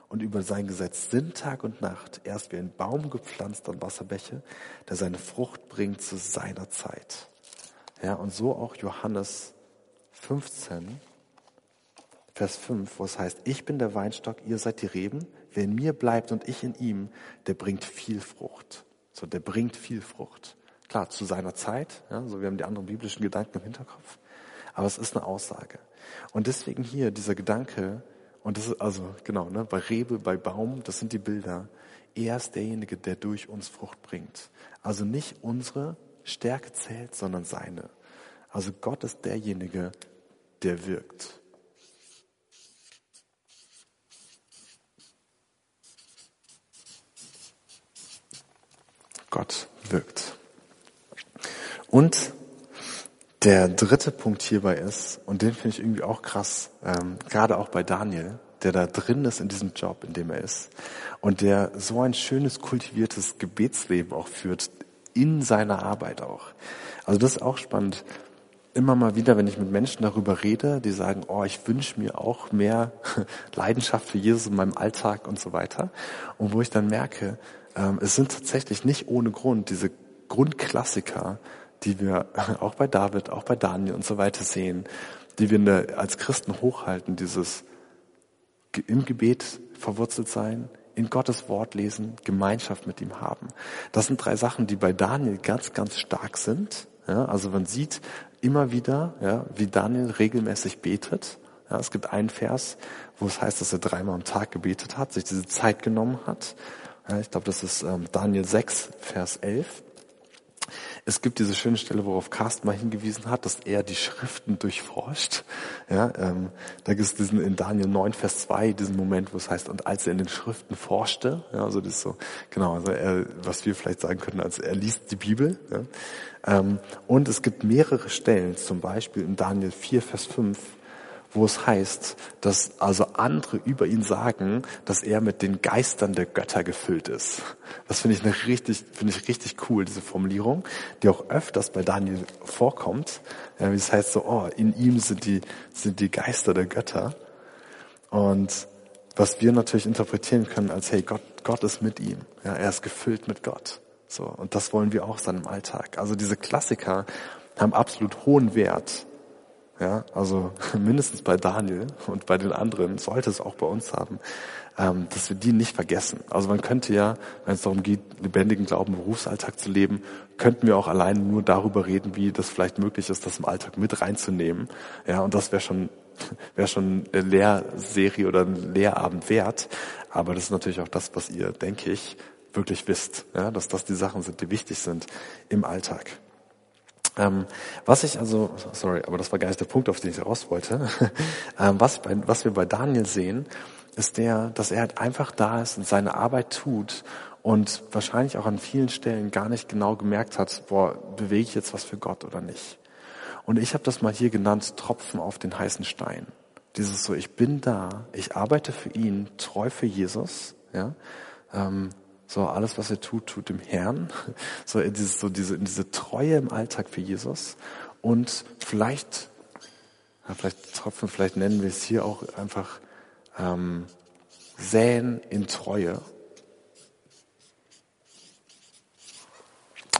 und über sein Gesetz Sinn Tag und Nacht. Er ist wie ein Baum gepflanzt an Wasserbäche, der seine Frucht bringt zu seiner Zeit. Ja, und so auch Johannes 15, Vers 5, wo es heißt, ich bin der Weinstock, ihr seid die Reben. Wer in mir bleibt und ich in ihm, der bringt viel Frucht. So, der bringt viel Frucht. Klar, zu seiner Zeit, ja, so wir haben die anderen biblischen Gedanken im Hinterkopf. Aber es ist eine Aussage. Und deswegen hier dieser Gedanke, und das ist also, genau, ne, bei Rebe, bei Baum, das sind die Bilder. Er ist derjenige, der durch uns Frucht bringt. Also nicht unsere Stärke zählt, sondern seine. Also Gott ist derjenige, der wirkt. Gott wirkt. Und der dritte Punkt hierbei ist, und den finde ich irgendwie auch krass, ähm, gerade auch bei Daniel, der da drin ist in diesem Job, in dem er ist, und der so ein schönes, kultiviertes Gebetsleben auch führt, in seiner Arbeit auch. Also das ist auch spannend. Immer mal wieder, wenn ich mit Menschen darüber rede, die sagen, oh, ich wünsche mir auch mehr Leidenschaft für Jesus in meinem Alltag und so weiter. Und wo ich dann merke, ähm, es sind tatsächlich nicht ohne Grund diese Grundklassiker, die wir auch bei David, auch bei Daniel und so weiter sehen, die wir als Christen hochhalten, dieses im Gebet verwurzelt sein, in Gottes Wort lesen, Gemeinschaft mit ihm haben. Das sind drei Sachen, die bei Daniel ganz, ganz stark sind. Ja, also man sieht immer wieder, ja, wie Daniel regelmäßig betet. Ja, es gibt einen Vers, wo es heißt, dass er dreimal am Tag gebetet hat, sich diese Zeit genommen hat. Ich glaube, das ist ähm, Daniel 6, Vers 11. Es gibt diese schöne Stelle, worauf Carsten mal hingewiesen hat, dass er die Schriften durchforscht. Ja, ähm, da gibt es diesen in Daniel 9, Vers 2, diesen Moment, wo es heißt, und als er in den Schriften forschte, ja, also das ist so, genau, also er, was wir vielleicht sagen können, als er liest die Bibel. Ja, ähm, und es gibt mehrere Stellen, zum Beispiel in Daniel 4, Vers 5, wo es heißt, dass also andere über ihn sagen, dass er mit den Geistern der Götter gefüllt ist. Das finde ich eine richtig, finde ich richtig cool, diese Formulierung, die auch öfters bei Daniel vorkommt. Wie es heißt so, oh, in ihm sind die, sind die Geister der Götter. Und was wir natürlich interpretieren können als, hey, Gott, Gott ist mit ihm. Ja, er ist gefüllt mit Gott. So. Und das wollen wir auch sein im Alltag. Also diese Klassiker haben absolut hohen Wert ja, also mindestens bei Daniel und bei den anderen sollte es auch bei uns haben, ähm, dass wir die nicht vergessen. Also man könnte ja, wenn es darum geht, lebendigen Glauben im Berufsalltag zu leben, könnten wir auch allein nur darüber reden, wie das vielleicht möglich ist, das im Alltag mit reinzunehmen. Ja, und das wäre schon wäre schon eine Lehrserie oder ein Lehrabend wert. Aber das ist natürlich auch das, was ihr, denke ich, wirklich wisst, ja, dass das die Sachen sind, die wichtig sind im Alltag. Ähm, was ich also, sorry, aber das war gar nicht der Punkt, auf den ich raus wollte. ähm, was, bei, was wir bei Daniel sehen, ist der, dass er halt einfach da ist und seine Arbeit tut und wahrscheinlich auch an vielen Stellen gar nicht genau gemerkt hat, boah, bewege ich jetzt was für Gott oder nicht. Und ich habe das mal hier genannt, Tropfen auf den heißen Stein. Dieses so, ich bin da, ich arbeite für ihn, treu für Jesus, ja, ähm, so alles, was er tut, tut dem Herrn. So in diese, so diese, in diese Treue im Alltag für Jesus. Und vielleicht, ja, vielleicht Tropfen, vielleicht nennen wir es hier auch einfach ähm, säen in Treue.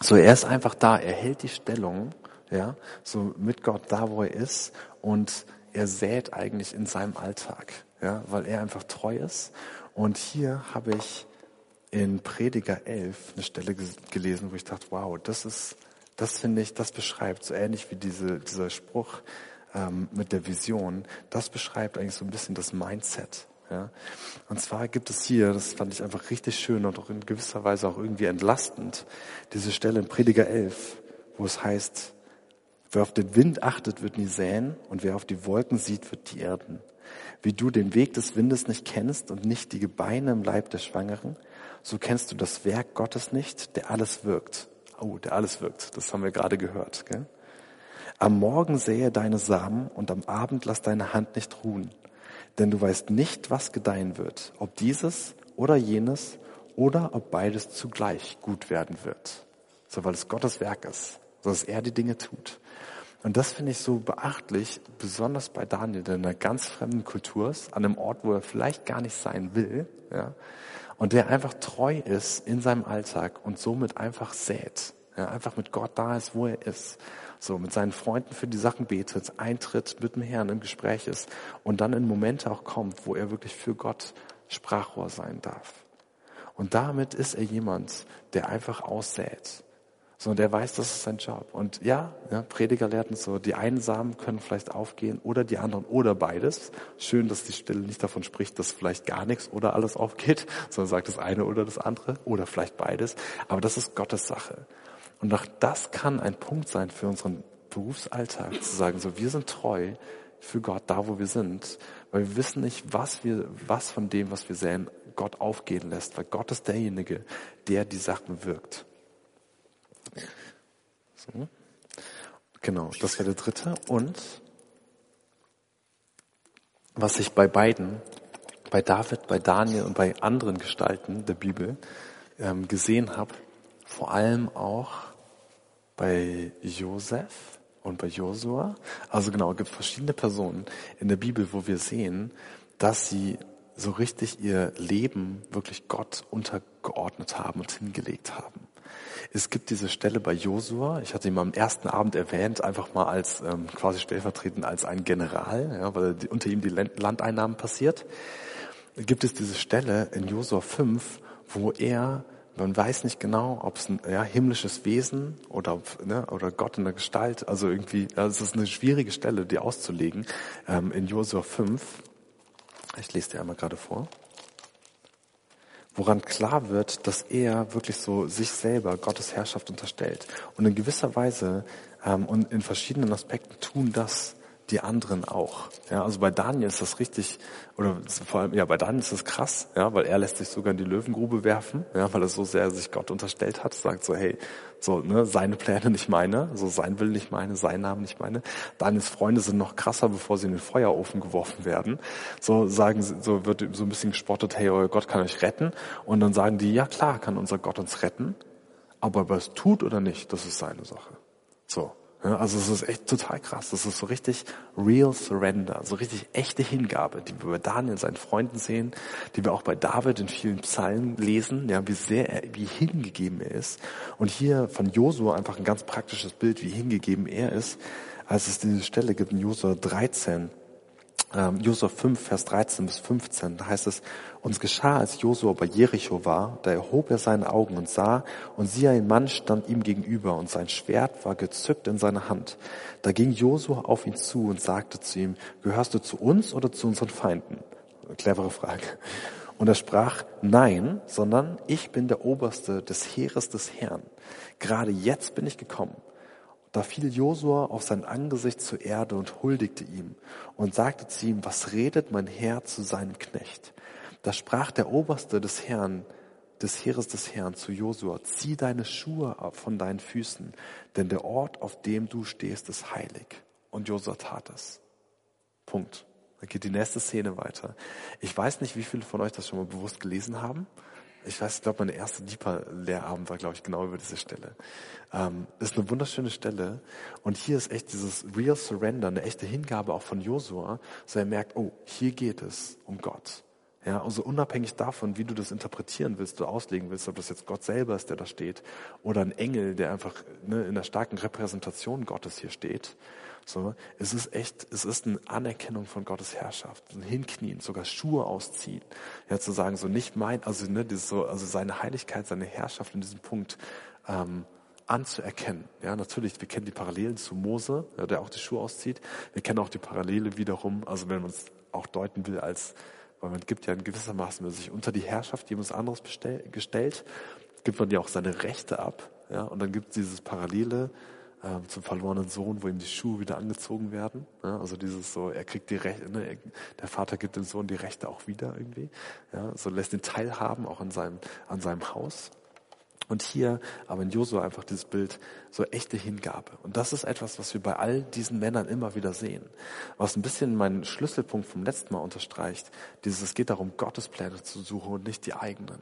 So, er ist einfach da, er hält die Stellung, ja, so mit Gott da, wo er ist, und er sät eigentlich in seinem Alltag, ja, weil er einfach treu ist. Und hier habe ich in Prediger 11 eine Stelle gelesen, wo ich dachte, wow, das ist, das finde ich, das beschreibt, so ähnlich wie diese, dieser Spruch ähm, mit der Vision, das beschreibt eigentlich so ein bisschen das Mindset. Ja? Und zwar gibt es hier, das fand ich einfach richtig schön und auch in gewisser Weise auch irgendwie entlastend, diese Stelle in Prediger 11, wo es heißt, wer auf den Wind achtet, wird nie säen und wer auf die Wolken sieht, wird die erden. Wie du den Weg des Windes nicht kennst und nicht die Gebeine im Leib der Schwangeren, so kennst du das Werk Gottes nicht, der alles wirkt. Oh, der alles wirkt. Das haben wir gerade gehört. Gell? Am Morgen sähe deine Samen und am Abend lass deine Hand nicht ruhen. Denn du weißt nicht, was gedeihen wird, ob dieses oder jenes oder ob beides zugleich gut werden wird. So, weil es Gottes Werk ist, so dass er die Dinge tut. Und das finde ich so beachtlich, besonders bei Daniel, der in einer ganz fremden Kultur ist, an einem Ort, wo er vielleicht gar nicht sein will, ja, und der einfach treu ist in seinem Alltag und somit einfach sät, ja, einfach mit Gott da ist, wo er ist, so mit seinen Freunden für die Sachen betet, eintritt mit dem Herrn im Gespräch ist und dann in Momente auch kommt, wo er wirklich für Gott Sprachrohr sein darf. Und damit ist er jemand, der einfach aussät, sondern der weiß, das ist sein Job. Und ja, ja, Prediger lehrten so, die einen Samen können vielleicht aufgehen oder die anderen oder beides. Schön, dass die Stelle nicht davon spricht, dass vielleicht gar nichts oder alles aufgeht, sondern sagt das eine oder das andere oder vielleicht beides. Aber das ist Gottes Sache. Und auch das kann ein Punkt sein für unseren Berufsalltag, zu sagen, so, wir sind treu für Gott da, wo wir sind, weil wir wissen nicht, was wir, was von dem, was wir sehen, Gott aufgehen lässt, weil Gott ist derjenige, der die Sachen wirkt. So. Genau, das wäre der dritte. Und was ich bei beiden, bei David, bei Daniel und bei anderen Gestalten der Bibel ähm, gesehen habe, vor allem auch bei Josef und bei Josua. Also genau, es gibt verschiedene Personen in der Bibel, wo wir sehen, dass sie so richtig ihr Leben wirklich Gott untergeordnet haben und hingelegt haben. Es gibt diese Stelle bei Josua, ich hatte ihn am ersten Abend erwähnt, einfach mal als ähm, quasi stellvertretend als ein General, ja, weil unter ihm die Landeinnahmen passiert. Gibt es diese Stelle in Josua 5, wo er man weiß nicht genau, ob es ein ja, himmlisches Wesen oder, ne, oder Gott in der Gestalt, also irgendwie, es ist eine schwierige Stelle, die auszulegen. Ähm, in Josua 5, ich lese dir einmal gerade vor, woran klar wird, dass er wirklich so sich selber Gottes Herrschaft unterstellt. Und in gewisser Weise ähm, und in verschiedenen Aspekten tun das die anderen auch. Ja, also bei Daniel ist das richtig, oder vor allem, ja, bei Daniel ist das krass, ja, weil er lässt sich sogar in die Löwengrube werfen, ja, weil er so sehr sich Gott unterstellt hat, sagt so, hey, so, ne, seine Pläne nicht meine, so sein Will nicht meine, sein Name nicht meine. Daniels Freunde sind noch krasser, bevor sie in den Feuerofen geworfen werden. So sagen sie, so wird so ein bisschen gespottet, hey, euer Gott kann euch retten. Und dann sagen die, ja klar, kann unser Gott uns retten. Aber ob er es tut oder nicht, das ist seine Sache. So. Ja, also es ist echt total krass. Das ist so richtig real surrender, so richtig echte Hingabe, die wir bei Daniel seinen Freunden sehen, die wir auch bei David in vielen Psalmen lesen, ja, wie sehr er, wie hingegeben er ist. Und hier von Josua einfach ein ganz praktisches Bild, wie hingegeben er ist, als es diese Stelle gibt in Josua 13, ähm, Josua 5, Vers 13 bis 15, da heißt es, uns geschah, als Josua bei Jericho war, da erhob er seine Augen und sah, und siehe, ein Mann stand ihm gegenüber, und sein Schwert war gezückt in seiner Hand. Da ging Josua auf ihn zu und sagte zu ihm, gehörst du zu uns oder zu unseren Feinden? Clevere Frage. Und er sprach, nein, sondern ich bin der Oberste des Heeres des Herrn. Gerade jetzt bin ich gekommen. Da fiel Josua auf sein Angesicht zur Erde und huldigte ihm und sagte zu ihm, was redet mein Herr zu seinem Knecht? Da sprach der Oberste des Herrn, des Heeres des Herrn zu Josua, zieh deine Schuhe ab von deinen Füßen, denn der Ort, auf dem du stehst, ist heilig. Und Josua tat es. Punkt. Da geht die nächste Szene weiter. Ich weiß nicht, wie viele von euch das schon mal bewusst gelesen haben ich weiß, ich glaube, meine erste Deeper-Lehrabend war, glaube ich, genau über diese Stelle. Ähm, ist eine wunderschöne Stelle. Und hier ist echt dieses Real Surrender, eine echte Hingabe auch von Josua, so er merkt, oh, hier geht es um Gott. Ja, also unabhängig davon, wie du das interpretieren willst, du auslegen willst, ob das jetzt Gott selber ist, der da steht, oder ein Engel, der einfach ne, in der starken Repräsentation Gottes hier steht, so, es ist echt, es ist eine Anerkennung von Gottes Herrschaft, ein Hinknien, sogar Schuhe ausziehen. Ja, zu sagen, so nicht mein, also ne, dieses so, also seine Heiligkeit, seine Herrschaft in diesem Punkt ähm, anzuerkennen. Ja, natürlich, wir kennen die Parallelen zu Mose, ja, der auch die Schuhe auszieht. Wir kennen auch die Parallele wiederum, also wenn man es auch deuten will als, weil man gibt ja in wenn man sich unter die Herrschaft jemand anderes bestell, gestellt, gibt man ja auch seine Rechte ab. Ja, und dann gibt es dieses Parallele, ähm, zum verlorenen Sohn, wo ihm die Schuhe wieder angezogen werden. Ja, also dieses so, er kriegt die Rechte, ne, der Vater gibt dem Sohn die Rechte auch wieder irgendwie. Ja, so lässt ihn teilhaben auch an seinem, an seinem Haus. Und hier aber in Josua einfach dieses Bild, so echte Hingabe. Und das ist etwas, was wir bei all diesen Männern immer wieder sehen. Was ein bisschen meinen Schlüsselpunkt vom letzten Mal unterstreicht. Dieses, es geht darum, Gottes Pläne zu suchen und nicht die eigenen.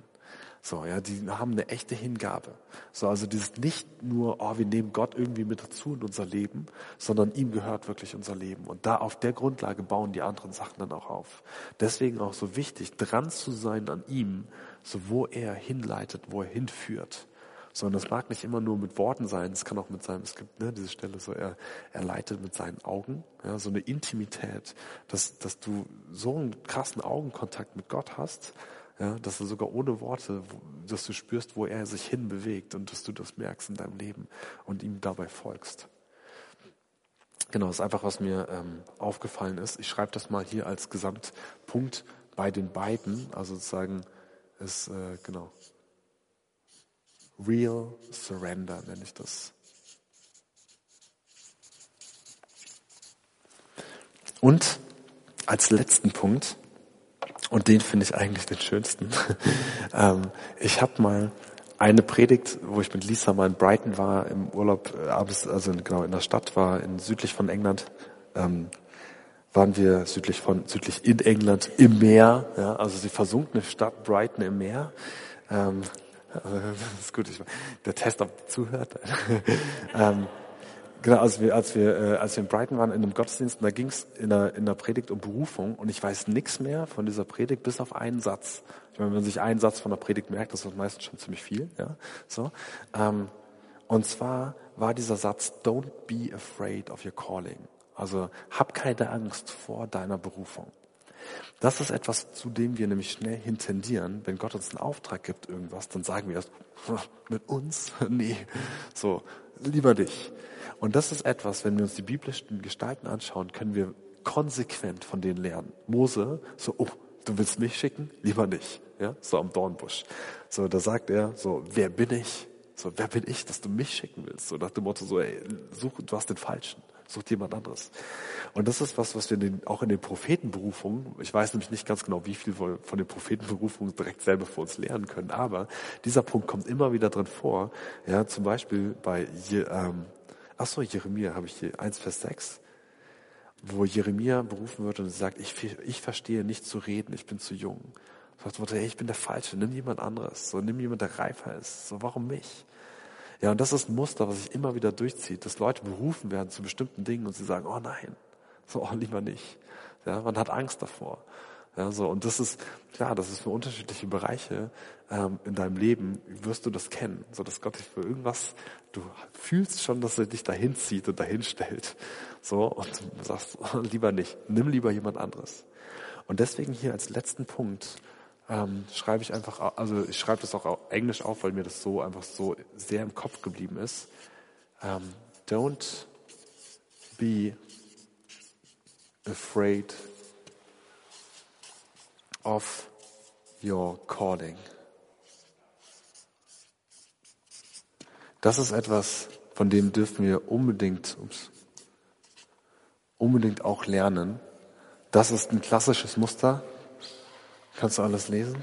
So, ja, die haben eine echte Hingabe. So, also dieses nicht nur, oh, wir nehmen Gott irgendwie mit dazu in unser Leben, sondern ihm gehört wirklich unser Leben. Und da auf der Grundlage bauen die anderen Sachen dann auch auf. Deswegen auch so wichtig, dran zu sein an ihm, so wo er hinleitet, wo er hinführt. Sondern das mag nicht immer nur mit Worten sein, es kann auch mit seinem, es gibt ne, diese Stelle so, er, er leitet mit seinen Augen, ja, so eine Intimität, dass, dass du so einen krassen Augenkontakt mit Gott hast, ja, dass du sogar ohne Worte, dass du spürst, wo er sich hinbewegt und dass du das merkst in deinem Leben und ihm dabei folgst. Genau, das ist einfach, was mir ähm, aufgefallen ist. Ich schreibe das mal hier als Gesamtpunkt bei den beiden, also sozusagen ist, äh, genau, Real Surrender nenne ich das. Und als letzten Punkt, und den finde ich eigentlich den schönsten. ähm, ich habe mal eine Predigt, wo ich mit Lisa mal in Brighton war, im Urlaub, äh, also genau in der Stadt war, in südlich von England, ähm, waren wir südlich von, südlich in England im Meer, ja, also die versunkene Stadt Brighton im Meer. Ähm, also, das ist gut, ich, der Test, ob zuhört. ähm, genau, als wir, als wir, äh, als wir in Brighton waren in einem Gottesdienst, da ging es in der, in der Predigt um Berufung und ich weiß nichts mehr von dieser Predigt bis auf einen Satz. Ich meine, wenn man sich einen Satz von der Predigt merkt, das ist meistens schon ziemlich viel, ja, so. Ähm, und zwar war dieser Satz, don't be afraid of your calling. Also hab keine Angst vor deiner Berufung. Das ist etwas, zu dem wir nämlich schnell hintendieren. Wenn Gott uns einen Auftrag gibt, irgendwas, dann sagen wir erst, mit uns? Nee. So, lieber dich. Und das ist etwas, wenn wir uns die biblischen Gestalten anschauen, können wir konsequent von denen lernen. Mose, so, oh, du willst mich schicken? Lieber nicht. Ja, so am Dornbusch. So, da sagt er, so, wer bin ich? So, wer bin ich, dass du mich schicken willst? So nach dem Motto, so, ey, such, du hast den Falschen sucht jemand anderes. Und das ist was, was wir den, auch in den Prophetenberufungen, ich weiß nämlich nicht ganz genau, wie viel von, von den Prophetenberufungen direkt selber für uns lernen können, aber dieser Punkt kommt immer wieder drin vor. Ja, zum Beispiel bei, ähm, ach so, Jeremia habe ich hier, 1 Vers 6 wo Jeremia berufen wird und sagt, ich, ich verstehe nicht zu reden, ich bin zu jung. Sagt, hey, ich bin der Falsche, nimm jemand anderes, so nimm jemand, der reifer ist, so warum mich? Ja, und das ist ein Muster, was sich immer wieder durchzieht, dass Leute berufen werden zu bestimmten Dingen und sie sagen, oh nein, so, oh, lieber nicht. Ja, man hat Angst davor. Ja, so, und das ist, klar, das ist für unterschiedliche Bereiche ähm, in deinem Leben, wirst du das kennen, so dass Gott dich für irgendwas, du fühlst schon, dass er dich dahin zieht und dahin stellt. So, und du sagst, oh, lieber nicht, nimm lieber jemand anderes. Und deswegen hier als letzten Punkt, ähm, schreibe ich einfach, also ich schreibe das auch auf Englisch auf, weil mir das so einfach so sehr im Kopf geblieben ist. Ähm, don't be afraid of your calling. Das ist etwas, von dem dürfen wir unbedingt, ups, unbedingt auch lernen. Das ist ein klassisches Muster, Kannst du alles lesen?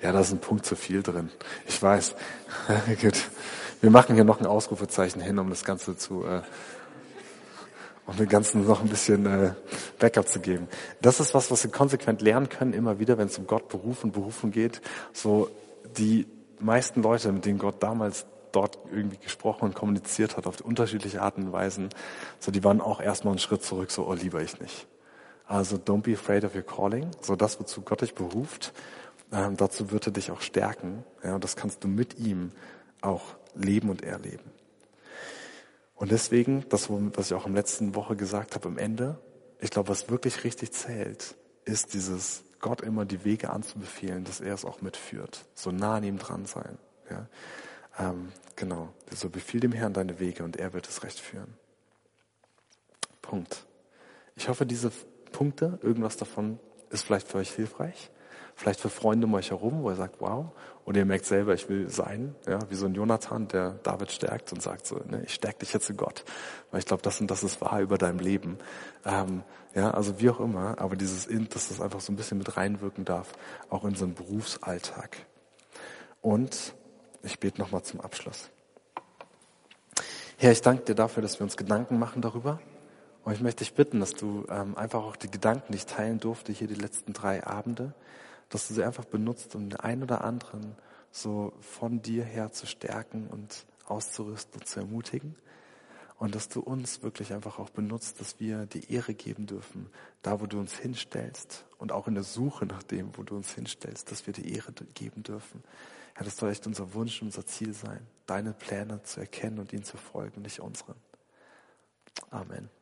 Ja, da ist ein Punkt zu viel drin. Ich weiß. Gut. Wir machen hier noch ein Ausrufezeichen hin, um das Ganze zu, äh, um dem Ganzen noch ein bisschen äh, Backup zu geben. Das ist was, was wir konsequent lernen können, immer wieder, wenn es um Gott berufen, berufen geht. So die meisten Leute, mit denen Gott damals dort irgendwie gesprochen und kommuniziert hat, auf unterschiedliche Arten und Weisen, so die waren auch erstmal einen Schritt zurück, so, oh, lieber ich nicht. Also don't be afraid of your calling. So das, wozu Gott dich beruft, ähm, dazu wird er dich auch stärken. Ja, und das kannst du mit ihm auch leben und erleben. Und deswegen, das, was ich auch im letzten Woche gesagt habe, am Ende, ich glaube, was wirklich richtig zählt, ist dieses Gott immer die Wege anzubefehlen, dass er es auch mitführt. So nah an ihm dran sein. Ja? Ähm, genau. So befiehl dem Herrn deine Wege und er wird es recht führen. Punkt. Ich hoffe, diese Punkte, irgendwas davon ist vielleicht für euch hilfreich. Vielleicht für Freunde um euch herum, wo ihr sagt, wow. Und ihr merkt selber, ich will sein, ja, wie so ein Jonathan, der David stärkt und sagt so, ne, ich stärke dich jetzt zu Gott. Weil ich glaube, das und das ist wahr über dein Leben. Ähm, ja, also wie auch immer, aber dieses Int, dass das einfach so ein bisschen mit reinwirken darf, auch in so einen Berufsalltag. Und ich bete nochmal zum Abschluss. Herr, ich danke dir dafür, dass wir uns Gedanken machen darüber, und ich möchte dich bitten, dass du ähm, einfach auch die Gedanken, die ich teilen durfte, hier die letzten drei Abende, dass du sie einfach benutzt, um den einen oder anderen so von dir her zu stärken und auszurüsten und zu ermutigen. Und dass du uns wirklich einfach auch benutzt, dass wir die Ehre geben dürfen, da wo du uns hinstellst und auch in der Suche nach dem, wo du uns hinstellst, dass wir die Ehre geben dürfen. Ja, das soll echt unser Wunsch, unser Ziel sein, deine Pläne zu erkennen und ihnen zu folgen, nicht unseren. Amen.